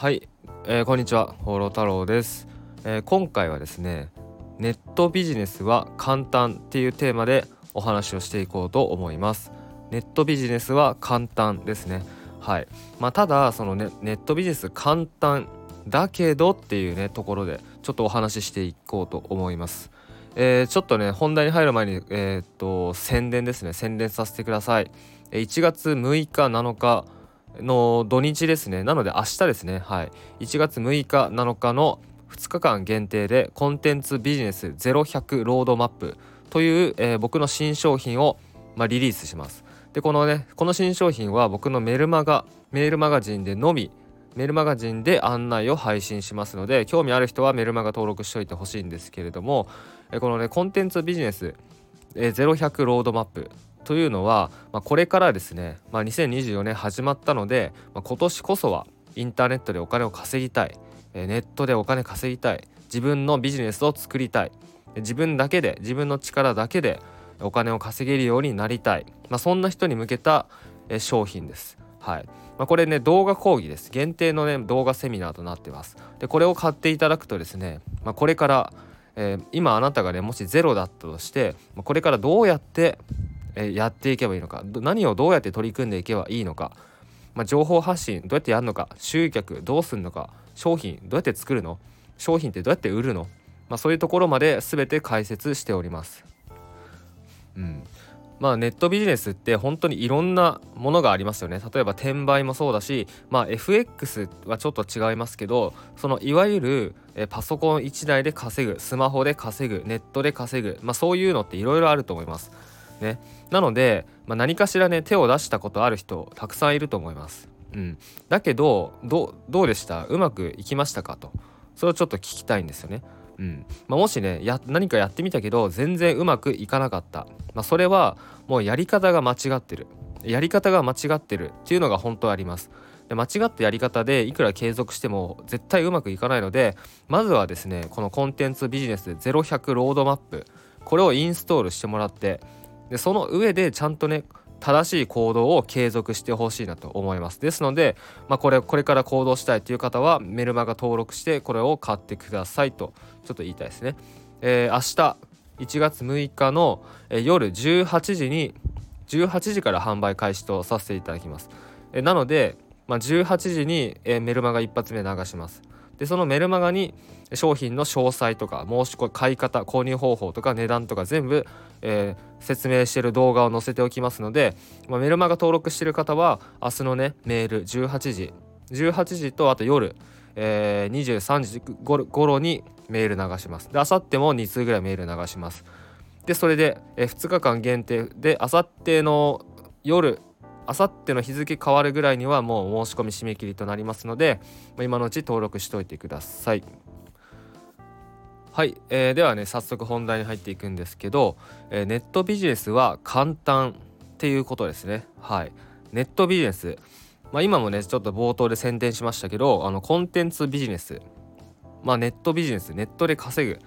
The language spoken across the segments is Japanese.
はい、えー、こんにちは放浪太郎です、えー、今回はですねネットビジネスは簡単っていうテーマでお話をしていこうと思います。ネットビジネスは簡単ですね。はい。まあ、ただそのネネットビジネス簡単だけどっていうねところでちょっとお話ししていこうと思います。えー、ちょっとね本題に入る前にえ、っと宣伝ですね。宣伝させてください。1月6日7日の土日ですね。なので明日ですね。はい。1月6日7日の2日間限定でコンテンツビジネス0100ロードマップという、えー、僕の新商品を、まあ、リリースします。でこのねこの新商品は僕のメルマガメールマガジンでのみメールマガジンで案内を配信しますので興味ある人はメルマガ登録しておいてほしいんですけれどもこのねコンテンツビジネス0100ロードマップというのは、まあ、これからですね、まあ、2024年始まったので、まあ、今年こそはインターネットでお金を稼ぎたいネットでお金稼ぎたい自分のビジネスを作りたい自分だけで自分の力だけでお金を稼げるようになりたい、まあ、そんな人に向けた商品です。はい。まあ、これね動画講義です。限定のね動画セミナーとなってます。でこれを買っていただくとですね、まあ、これから、えー、今あなたがねもしゼロだったとして、まあ、これからどうやってえやっていけばいいのか。何をどうやって取り組んでいけばいいのか、まあ、情報発信どうやってやるのか。集客どうするのか。商品どうやって作るの。商品ってどうやって売るの、まあ、そういうところまで全て解説しております。うん。まあ、ネットビジネスって本当にいろんなものがありますよね。例えば転売もそうだし、まあ、FX はちょっと違いますけどそのいわゆるえパソコン1台で稼ぐスマホで稼ぐネットで稼ぐ、まあ、そういうのっていろいろあると思います。ね、なので、まあ、何かしらね手を出したことある人たくさんいると思います。うん、だけどどうでした？うまくいきましたか？と。それをちょっと聞きたいんですよね。うん。まあ、もしねや何かやってみたけど全然うまくいかなかった、まあ、それはもうやり方が間違ってる。やり方が間違ってるっていうのが本当あります。で間違ったやり方でいくら継続しても絶対うまくいかないのでまずはですねこのコンテンツビジネス0100ロードマップこれをインストールしてもらってでその上でちゃんとね正しい行動を継続してほしいなと思います。ですので、まあ、これこれから行動したいという方はメルマガ登録してこれを買ってくださいとちょっと言いたいですね、えー、明日1月6日の、夜18時に18時から販売開始とさせていただきます、えー、なので、まあ、18時に、メルマガ一発目流します。でそのメルマガに商品の詳細とか申し込み買い方購入方法とか値段とか全部、えー、説明している動画を載せておきますので、まあ、メルマガ登録している方は明日のねメール18時18時とあと夜、えー、23時頃にメール流します。で明後日も2通ぐらいメール流します。でそれで、えー、2日間限定で明後日の夜あさっての日付変わるぐらいにはもう申し込み締め切りとなりますので、今のうち登録しておいてください。はい、えー、ではね早速本題に入っていくんですけど、えー、ネットビジネスは簡単っていうことですね。はい、ネットビジネス、まあ、今もねちょっと冒頭で宣伝しましたけどあのコンテンツビジネス、まあ、ネットビジネスネットで稼ぐっ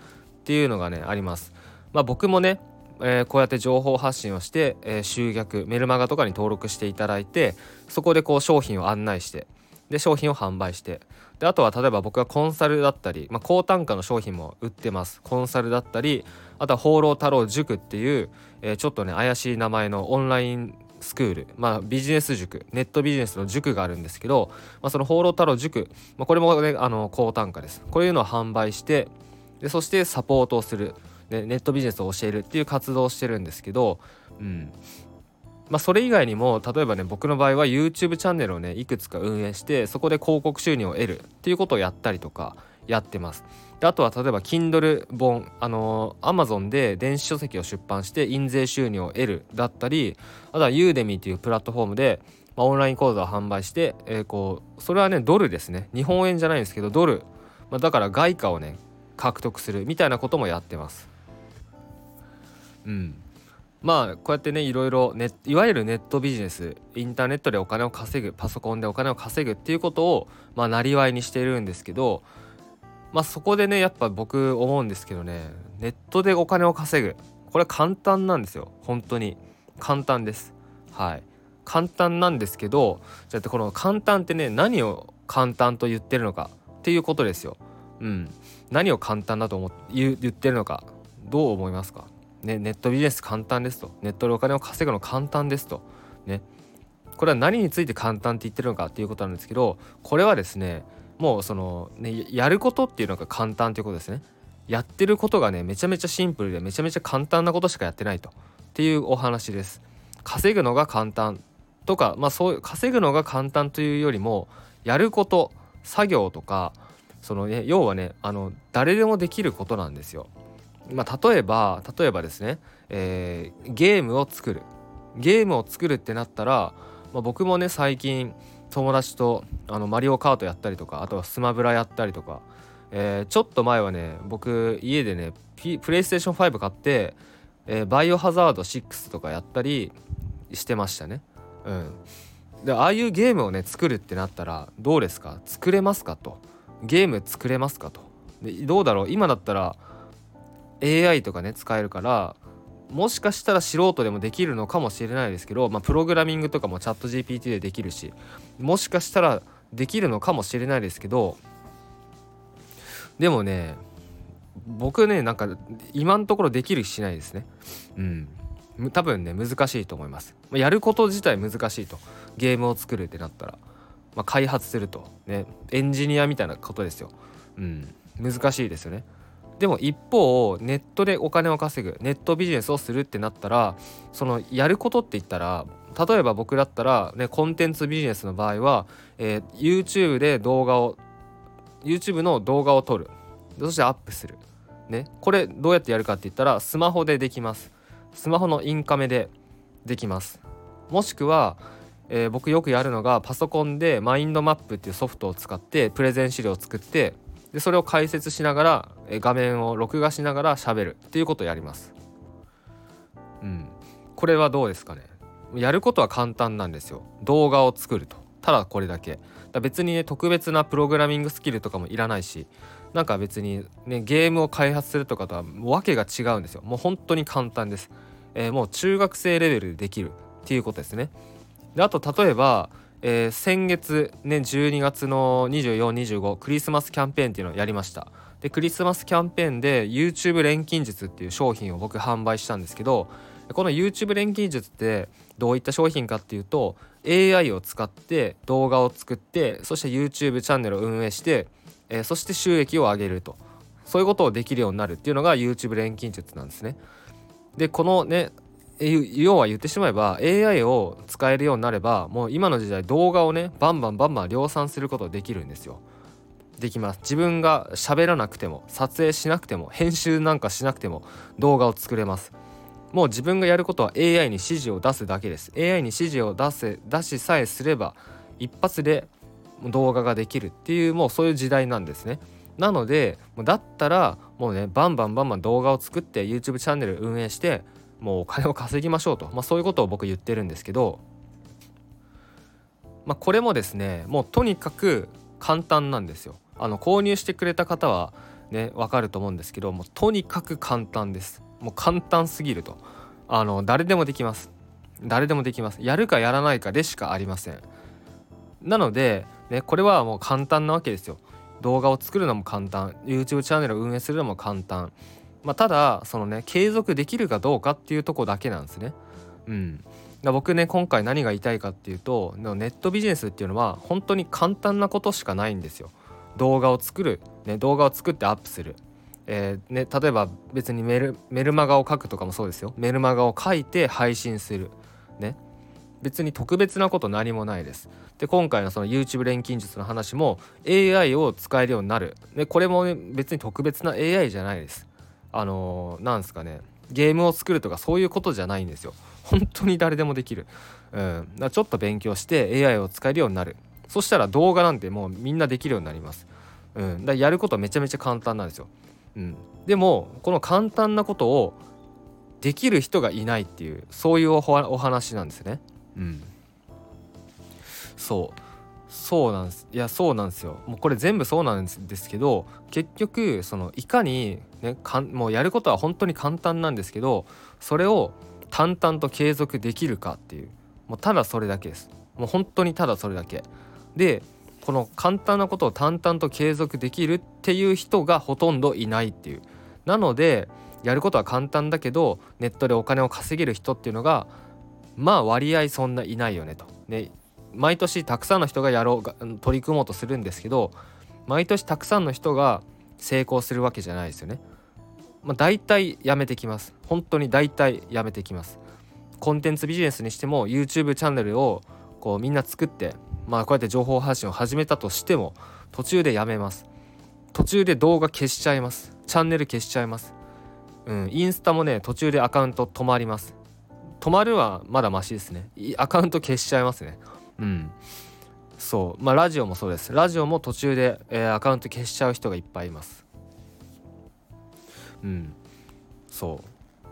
ていうのがねあります。まあ、僕もねえー、こうやって情報発信をして、えー、集客メルマガとかに登録していただいてそこでこう商品を案内してで商品を販売してであとは例えば僕はコンサルだったり、まあ、高単価の商品も売ってます。コンサルだったりあとは放浪太郎塾っていう、えー、ちょっとね怪しい名前のオンラインスクール、まあ、ビジネス塾ネットビジネスの塾があるんですけど、まあ、その放浪太郎塾、まあ、これもねあの高単価です。こういうのを販売してでそしてサポートをする。ね、ネットビジネスを教えるっていう活動をしてるんですけど、うんまあ、それ以外にも例えばね僕の場合は YouTube チャンネルをねいくつか運営してそこで広告収入を得るっていうことをやったりとかやってます。であとは例えば Kindle 本あのー、Amazon で電子書籍を出版して印税収入を得るだったりあとは Udemy っていうプラットフォームで、まあ、オンライン講座を販売して、えー、こうそれはねドルですね日本円じゃないんですけどドル、まあ、だから外貨をね獲得するみたいなこともやってます。うん。まあこうやってねいろいろネいわゆるネットビジネスインターネットでお金を稼ぐパソコンでお金を稼ぐっていうことをまあなりわいにしているんですけどまあそこでねやっぱ僕思うんですけどねネットでお金を稼ぐ。これ簡単なんですよ。本当に。簡単です。はい。簡単なんですけどじゃあこの簡単ってね何を簡単と言ってるのかっていうことですよ。うん、何を簡単だと思って言ってるのかどう思いますか、ね、ネットビジネス簡単ですと。ネットでお金を稼ぐの簡単ですと。ね。これは何について簡単って言ってるのかっていうことなんですけどこれはですねもうその、ね、やることっていうのが簡単ということですね。やってることがねめちゃめちゃシンプルでめちゃめちゃ簡単なことしかやってないと。っていうお話です。稼ぐのが簡単。とかまあそういう稼ぐのが簡単というよりもやること作業とかそのね要はねあの誰でもできることなんですよ。まあ、例えば例えばですね、えー、ゲームを作る。ゲームを作るってなったら、まあ、僕もね最近友達とあのマリオカートやったりとかあとはスマブラやったりとか、えー、ちょっと前はね僕家でね、プレイステーション5買って、えー、バイオハザード6とかやったりしてましたね。うん、でああいうゲームをね作るってなったらどうですか？作れますかと。ゲーム作れますかと。でどうだろう？今だったら AI とかね使えるからもしかしたら素人でもできるのかもしれないですけど、まあ、プログラミングとかもチャット GPT でできるしもしかしたらできるのかもしれないですけどでもね僕ねなんか今のところできるしないですね。うん。多分ね難しいと思います。やること自体難しいと。ゲームを作るってなったら、まあ、開発すると。ね。エンジニアみたいなことですよ。うん。難しいですよね。でも一方ネットでお金を稼ぐネットビジネスをするってなったらそのやることって言ったら例えば僕だったら、ね、コンテンツビジネスの場合は、えー、YouTube で動画を YouTube の動画を撮る。そしてアップする、ね、これどうやってやるかって言ったらスマホでできます。スマホのインカメでできます。もしくは、えー、僕よくやるのがパソコンでマインドマップっていうソフトを使ってプレゼン資料を作ってでそれを解説しながら画面を録画しながら喋るっていうことをやります。うん。これはどうですかね。やることは簡単なんですよ。動画を作ると。ただこれだけ。だ別にね特別なプログラミングスキルとかもいらないしなんか別にねゲームを開発するとかとはわけが違うんですよ。もう本当に簡単です、えー、もう中学生レベルでできるっていうことですね。であと例えばえー、先月ね12月の2425クリスマスキャンペーンっていうのをやりました。でクリスマスキャンペーンで YouTube 錬金術っていう商品を僕販売したんですけどこの YouTube 錬金術ってどういった商品かっていうと AI を使って動画を作ってそして YouTube チャンネルを運営して、えー、そして収益を上げると。そういうことをできるようになるっていうのが YouTube 錬金術なんですね。でこのね要は言ってしまえば AI を使えるようになればもう今の時代動画をねバンバンバンバン量産することできるんですよ。できます。自分が喋らなくても撮影しなくても編集なんかしなくても動画を作れます。もう自分がやることは AI に指示を出すだけです。AI に指示を出せ出しさえすれば一発で動画ができるっていうもうそういう時代なんですね。なのでだったらもうねバンバンバンバン動画を作って YouTube チャンネル運営してもうお金を稼ぎましょうと、まあ、そういうことを僕言ってるんですけど、まあ、これもですねもうとにかく簡単なんですよ。あの購入してくれた方はね分かると思うんですけどもうとにかく簡単です。もう簡単すぎるとあの誰でもできます。誰でもできます。やるかやらないかでしかありません。なので、ね、これはもう簡単なわけですよ。動画を作るのも簡単 YouTube チャンネルを運営するのも簡単まあ、ただそのね継続できるかどうかっていうとこだけなんですね。うん、僕ね今回何が言いたいかっていうとネットビジネスっていうのは本当に簡単なことしかないんですよ。動画を作る、ね、動画を作ってアップする。えーね、例えば別にメルメルマガを書くとかもそうですよ。メルマガを書いて配信する。ね。別に特別なこと何もないです。で今回のその YouTube 錬金術の話も AI を使えるようになる。でこれも、別に特別な AI じゃないです。あのー、なんすかね。ゲームを作るとかそういうことじゃないんですよ。本当に誰でもできる、うん、だちょっと勉強して AI を使えるようになる。そしたら動画なんてもうみんなできるようになります、うん、だやることめちゃめちゃ簡単なんですよ、うん、でもこの簡単なことをできる人がいないっていうそういうお話なんですね。うん。そう。そうなんです。いやそうなんですよ。もうこれ全部そうなんですけど結局そのいかにねかんもうやることは本当に簡単なんですけどそれを淡々と継続できるかっていう。もうただそれだけです。もう本当にただそれだけ。でこの簡単なことを淡々と継続できるっていう人がほとんどいないっていう。なのでやることは簡単だけどネットでお金を稼げる人っていうのがまあ割合そんないないよねと。ね毎年たくさんの人がやろうが取り組もうとするんですけど毎年たくさんの人が成功するわけじゃないですよね。まあ、大体やめてきます。本当に大体やめてきます。コンテンツビジネスにしても YouTube チャンネルをこうみんな作ってまあこうやって情報発信を始めたとしても途中でやめます。途中で動画消しちゃいます。チャンネル消しちゃいます。うん、インスタもね途中でアカウント止まります止まるはまだマシですねアカウント消しちゃいますねうん。そう。まあラジオもそうです。ラジオも途中で、えー、アカウント消しちゃう人がいっぱいいます。うん。そ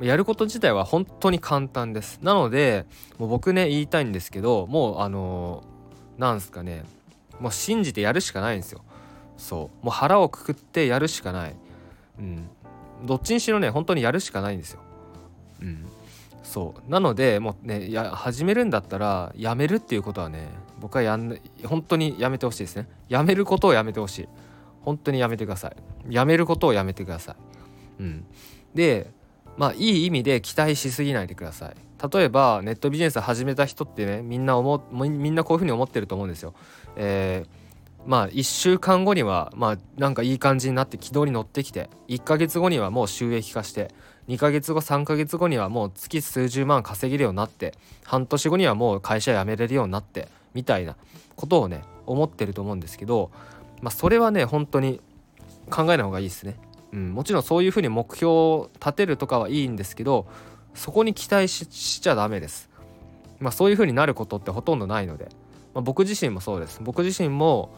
う。やること自体は本当に簡単です。なのでもう僕ね言いたいんですけどもうあのー、なんすかね。もう信じてやるしかないんですよ。そう。もう腹をくくってやるしかない。うん。どっちにしろね本当にやるしかないんですよ。うん、そうなのでもうねや始めるんだったらやめるっていうことはね僕はやん本当にやめてほしいですね。やめることをやめてほしい。本当にやめてください。やめることをやめてください。うん、でまあいい意味で期待しすぎないでください。例えばネットビジネス始めた人ってねみんな思みんなこういうふうに思ってると思うんですよ。えーまあ1週間後にはまあなんかいい感じになって軌道に乗ってきて1ヶ月後にはもう収益化して2ヶ月後3ヶ月後にはもう月数十万稼げるようになって半年後にはもう会社辞めれるようになってみたいなことをね思ってると思うんですけど、まあ、それはね本当に考えない方がいいですね。うん、もちろんそういうふうに目標を立てるとかはいいんですけどそこに期待しちゃダメです。まあ、そういうふうになることってほとんどないので、まあ、僕自身もそうです。僕自身も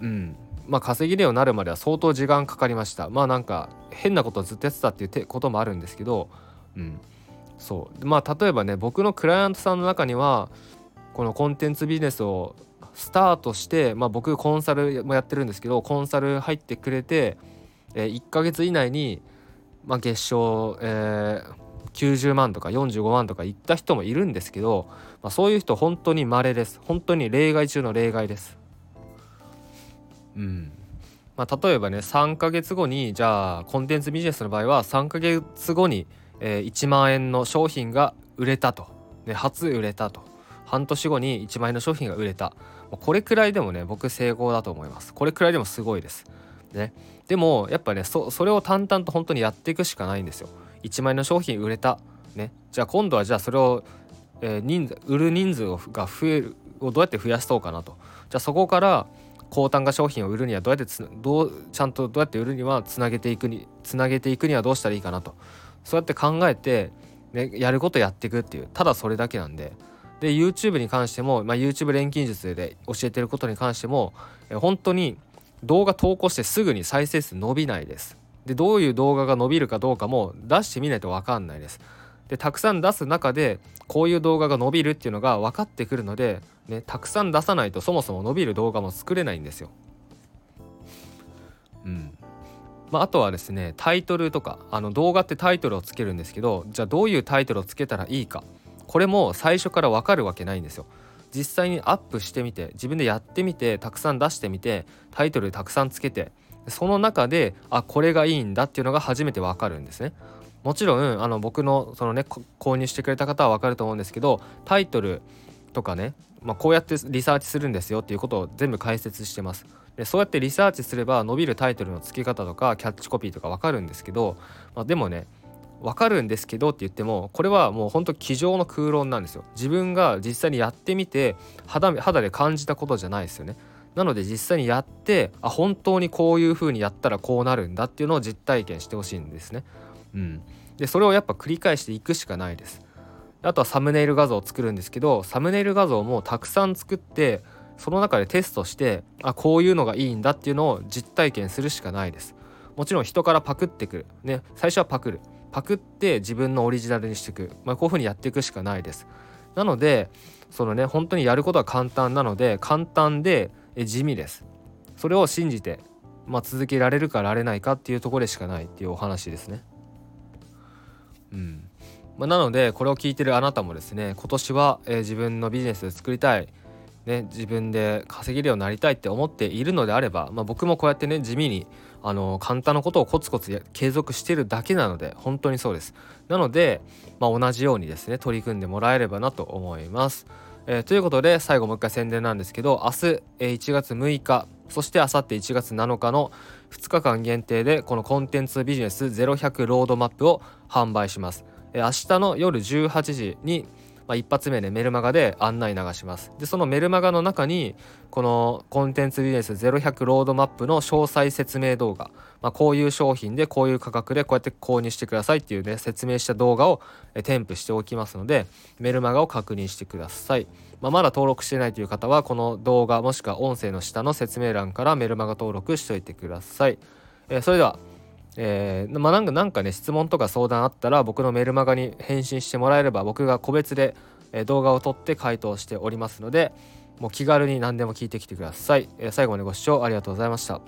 うん。まあ稼げるようになるまでは相当時間かかりました。まあなんか変なことずっとやってたっていうこともあるんですけどうん。そう。まあ例えばね僕のクライアントさんの中にはこのコンテンツビジネスをスタートして、まあ、僕コンサルもやってるんですけどコンサル入ってくれて、えー、1ヶ月以内に、まあ、月賞、えー、90万とか45万とかいった人もいるんですけど、まあ、そういう人本当に稀です。本当に例外中の例外です。うん。まあ、例えばね3ヶ月後にじゃあコンテンツビジネスの場合は3ヶ月後に、えー、1万円の商品が売れたと、ね、初売れたと。半年後に1万円の商品が売れた。これくらいでもね僕成功だと思います。これくらいでもすごいです、ね、でもやっぱねそれを淡々と本当にやっていくしかないんですよ。1万円の商品売れた。ね。じゃあ今度はじゃあそれを、えー、人数売る人数が増えるをどうやって増やそうかなと。じゃあそこから高単価商品を売るにはどうやってつどうちゃんとどうやって売るにはつなげていくにつなげていくにはどうしたらいいかなとそうやって考えて、ね、やることやっていくっていうただそれだけなんでで YouTube に関しても、まあ、YouTube 錬金術で教えてることに関してもえ本当に動画投稿してすぐに再生数伸びないですでどういう動画が伸びるかどうかも出してみないと分かんないですでたくさん出す中でこういう動画が伸びるっていうのが分かってくるので、ね、たくさん出さないとそもそも伸びる動画も作れないんですよ。うんまあ、あとはですねタイトルとかあの動画ってタイトルをつけるんですけどじゃあどういうタイトルをつけたらいいかこれも最初から分かるわけないんですよ。実際にアップしてみて自分でやってみてたくさん出してみてタイトルたくさんつけてその中であこれがいいんだっていうのが初めて分かるんですね。もちろんあの僕のそのね購入してくれた方は分かると思うんですけどタイトルとかね、まあ、こうやってリサーチするんですよっていうことを全部解説してます。でそうやってリサーチすれば伸びるタイトルの付け方とかキャッチコピーとか分かるんですけど、まあ、でもね分かるんですけどって言ってもこれはもうほんと机上の空論なんですよ。自分が実際にやってみて肌肌で感じたことじゃないですよね。なので実際にやってあ本当にこういう風にやったらこうなるんだっていうのを実体験してほしいんですね。うん、でそれをやっぱ繰り返していくしかないですあとはサムネイル画像を作るんですけどサムネイル画像もたくさん作ってその中でテストしてあこういうのがいいんだっていうのを実体験するしかないです。もちろん人からパクってくる。ね最初はパクる。パクって自分のオリジナルにしていく、まあ、こういうふうにやっていくしかないです。なのでそのね本当にやることは簡単なので簡単で地味です。それを信じて、まあ、続けられるかられないかっていうところでしかないっていうお話ですね。うん。まあ、なのでこれを聞いてるあなたもですね今年は、えー、自分のビジネスを作りたい、ね、自分で稼げるようになりたいって思っているのであれば、まあ、僕もこうやってね地味にあの簡単なことをコツコツ継続してるだけなので本当にそうです。なので、まあ、同じようにですね取り組んでもらえればなと思います、えー、ということで最後もう一回宣伝なんですけど明日、えー、1月6日そして明後日1月7日の2日間限定でこのコンテンツビジネス0100ロードマップを販売します、明日の夜18時にまあ、一発目でメルマガで案内流します。でそのメルマガの中にこのコンテンツビジネス0100ロードマップの詳細説明動画、まあ、こういう商品でこういう価格でこうやって購入してくださいっていうね説明した動画を添付しておきますのでメルマガを確認してください、まあ、まだ登録してないという方はこの動画もしくは音声の下の説明欄からメルマガ登録しておいてください、えー、それではえー、まあ、なんかなんかね質問とか相談あったら僕のメルマガに返信してもらえれば僕が個別で、動画を撮って回答しておりますのでもう気軽に何でも聞いてきてください、えー、最後までご視聴ありがとうございました。